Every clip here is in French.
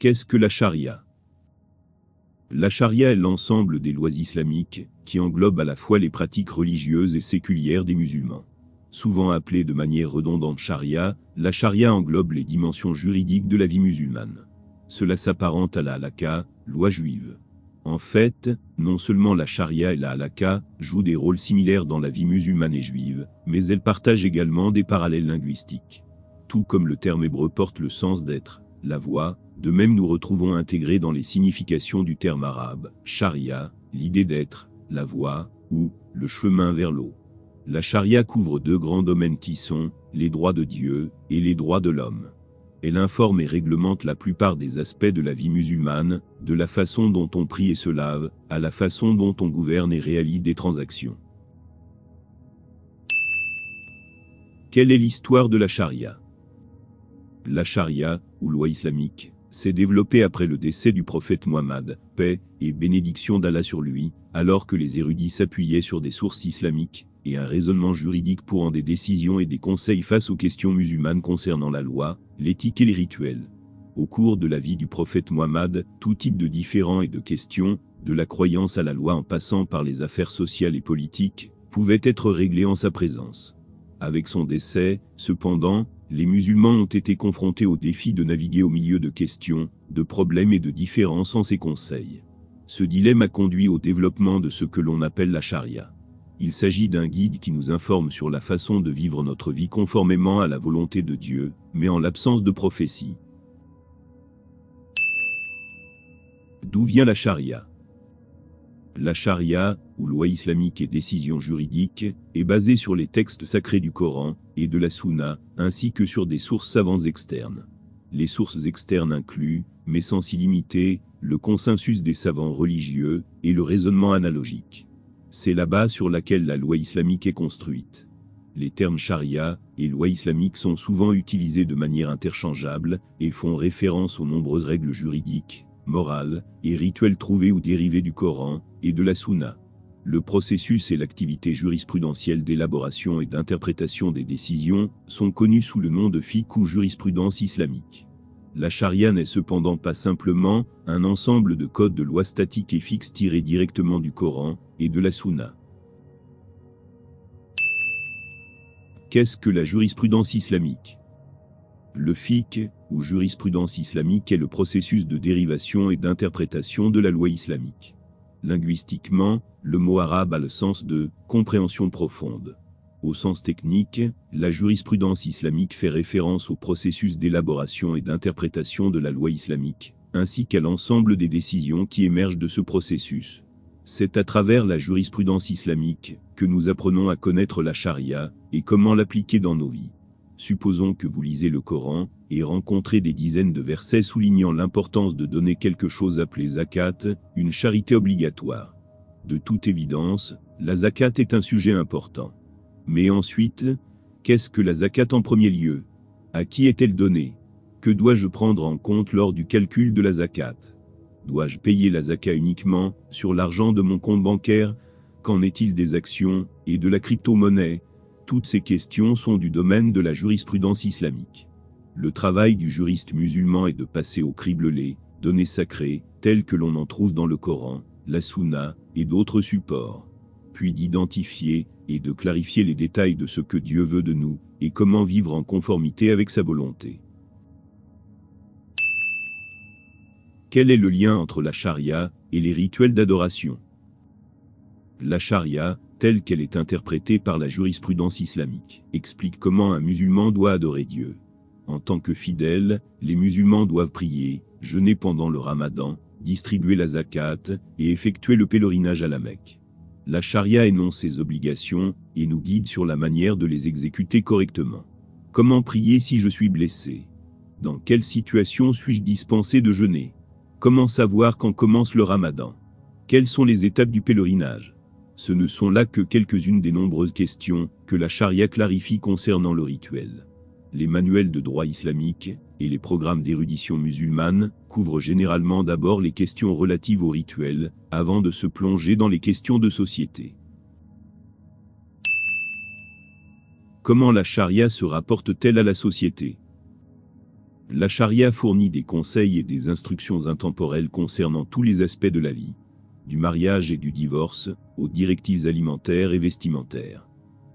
Qu'est-ce que la charia? La charia est l'ensemble des lois islamiques, qui englobe à la fois les pratiques religieuses et séculières des musulmans. Souvent appelée de manière redondante charia, la charia englobe les dimensions juridiques de la vie musulmane. Cela s'apparente à la halakha, loi juive. En fait, non seulement la charia et la halakha jouent des rôles similaires dans la vie musulmane et juive, mais elles partagent également des parallèles linguistiques. Tout comme le terme hébreu porte le sens d'être, la voie, de même nous retrouvons intégrés dans les significations du terme arabe, charia, l'idée d'être, la voie, ou le chemin vers l'eau. La charia couvre deux grands domaines qui sont les droits de Dieu et les droits de l'homme. Elle informe et réglemente la plupart des aspects de la vie musulmane, de la façon dont on prie et se lave, à la façon dont on gouverne et réalise des transactions. Quelle est l'histoire de la charia La charia, ou loi islamique, s'est développé après le décès du prophète Muhammad, paix et bénédiction d'Allah sur lui, alors que les érudits s'appuyaient sur des sources islamiques et un raisonnement juridique pour en des décisions et des conseils face aux questions musulmanes concernant la loi, l'éthique et les rituels. Au cours de la vie du prophète Muhammad, tout type de différends et de questions, de la croyance à la loi en passant par les affaires sociales et politiques, pouvaient être réglés en sa présence. Avec son décès, cependant, les musulmans ont été confrontés au défi de naviguer au milieu de questions, de problèmes et de différences en ses conseils. Ce dilemme a conduit au développement de ce que l'on appelle la charia. Il s'agit d'un guide qui nous informe sur la façon de vivre notre vie conformément à la volonté de Dieu, mais en l'absence de prophétie. D'où vient la charia? La charia, ou loi islamique et décision juridique, est basée sur les textes sacrés du Coran et de la Sunna, ainsi que sur des sources savantes externes. Les sources externes incluent, mais sans s'y limiter, le consensus des savants religieux et le raisonnement analogique. C'est la base sur laquelle la loi islamique est construite. Les termes charia et loi islamique sont souvent utilisés de manière interchangeable et font référence aux nombreuses règles juridiques, morales et rituels trouvés ou dérivés du Coran et de la Sunna. Le processus et l'activité jurisprudentielle d'élaboration et d'interprétation des décisions sont connus sous le nom de fiqh ou jurisprudence islamique. La charia n'est cependant pas simplement un ensemble de codes de lois statiques et fixes tirés directement du Coran et de la Sunna. Qu'est-ce que la jurisprudence islamique? Le fiqh, ou jurisprudence islamique, est le processus de dérivation et d'interprétation de la loi islamique. Linguistiquement, le mot arabe a le sens de compréhension profonde. Au sens technique, la jurisprudence islamique fait référence au processus d'élaboration et d'interprétation de la loi islamique, ainsi qu'à l'ensemble des décisions qui émergent de ce processus. C'est à travers la jurisprudence islamique que nous apprenons à connaître la charia et comment l'appliquer dans nos vies. Supposons que vous lisez le Coran et rencontrez des dizaines de versets soulignant l'importance de donner quelque chose appelé zakat, une charité obligatoire. De toute évidence, la zakat est un sujet important. Mais ensuite, qu'est-ce que la zakat en premier lieu? À qui est-elle donnée? Que dois-je prendre en compte lors du calcul de la zakat? Dois-je payer la zakat uniquement sur l'argent de mon compte bancaire? Qu'en est-il des actions et de la crypto-monnaie? Toutes ces questions sont du domaine de la jurisprudence islamique. Le travail du juriste musulman est de passer au crible les données sacrées, telles que l'on en trouve dans le Coran, la Sunna et d'autres supports, puis d'identifier et de clarifier les détails de ce que Dieu veut de nous et comment vivre en conformité avec sa volonté. Quel est le lien entre la charia et les rituels d'adoration? La charia, telle qu'elle est interprétée par la jurisprudence islamique, explique comment un musulman doit adorer Dieu. En tant que fidèle, les musulmans doivent prier, jeûner pendant le ramadan, distribuer la zakat et effectuer le pèlerinage à la Mecque. La charia énonce ses obligations et nous guide sur la manière de les exécuter correctement. Comment prier si je suis blessé? Dans quelle situation suis-je dispensé de jeûner? Comment savoir quand commence le ramadan? Quelles sont les étapes du pèlerinage? Ce ne sont là que quelques-unes des nombreuses questions que la charia clarifie concernant le rituel. Les manuels de droit islamique et les programmes d'érudition musulmane couvrent généralement d'abord les questions relatives au rituel, avant de se plonger dans les questions de société. Comment la charia se rapporte-t-elle à la société? La charia fournit des conseils et des instructions intemporelles concernant tous les aspects de la vie, du mariage et du divorce, aux directives alimentaires et vestimentaires,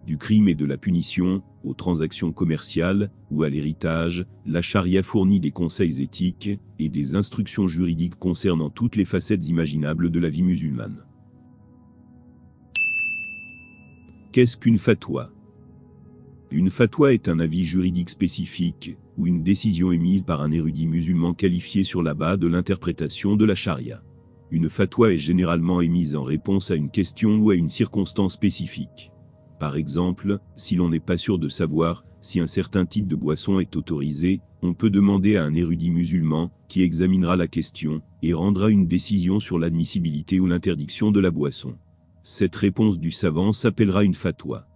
du crime et de la punition, aux transactions commerciales ou à l'héritage, la charia fournit des conseils éthiques et des instructions juridiques concernant toutes les facettes imaginables de la vie musulmane. Qu'est-ce qu'une fatwa? Une fatwa est un avis juridique spécifique ou une décision émise par un érudit musulman qualifié sur la base de l'interprétation de la charia. Une fatwa est généralement émise en réponse à une question ou à une circonstance spécifique. Par exemple, si l'on n'est pas sûr de savoir si un certain type de boisson est autorisé, on peut demander à un érudit musulman qui examinera la question et rendra une décision sur l'admissibilité ou l'interdiction de la boisson. Cette réponse du savant s'appellera une fatwa.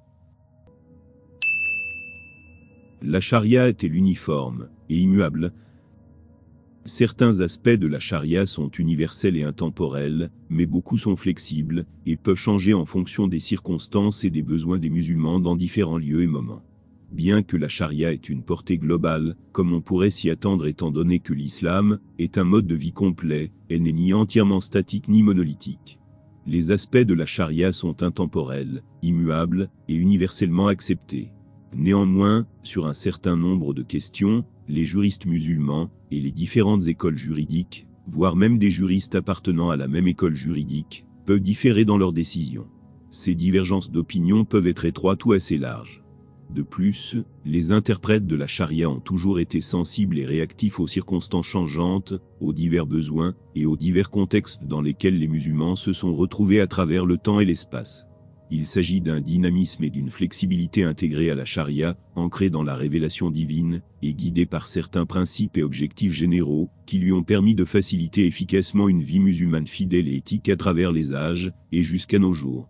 La charia est l'uniforme et immuable, Certains aspects de la charia sont universels et intemporels, mais beaucoup sont flexibles et peuvent changer en fonction des circonstances et des besoins des musulmans dans différents lieux et moments. Bien que la charia ait une portée globale, comme on pourrait s'y attendre étant donné que l'islam est un mode de vie complet, elle n'est ni entièrement statique ni monolithique. Les aspects de la charia sont intemporels, immuables et universellement acceptés. Néanmoins, sur un certain nombre de questions, les juristes musulmans et les différentes écoles juridiques, voire même des juristes appartenant à la même école juridique, peuvent différer dans leurs décisions. Ces divergences d'opinion peuvent être étroites ou assez larges. De plus, les interprètes de la charia ont toujours été sensibles et réactifs aux circonstances changeantes, aux divers besoins et aux divers contextes dans lesquels les musulmans se sont retrouvés à travers le temps et l'espace. Il s'agit d'un dynamisme et d'une flexibilité intégrée à la charia, ancrée dans la révélation divine, et guidée par certains principes et objectifs généraux, qui lui ont permis de faciliter efficacement une vie musulmane fidèle et éthique à travers les âges, et jusqu'à nos jours.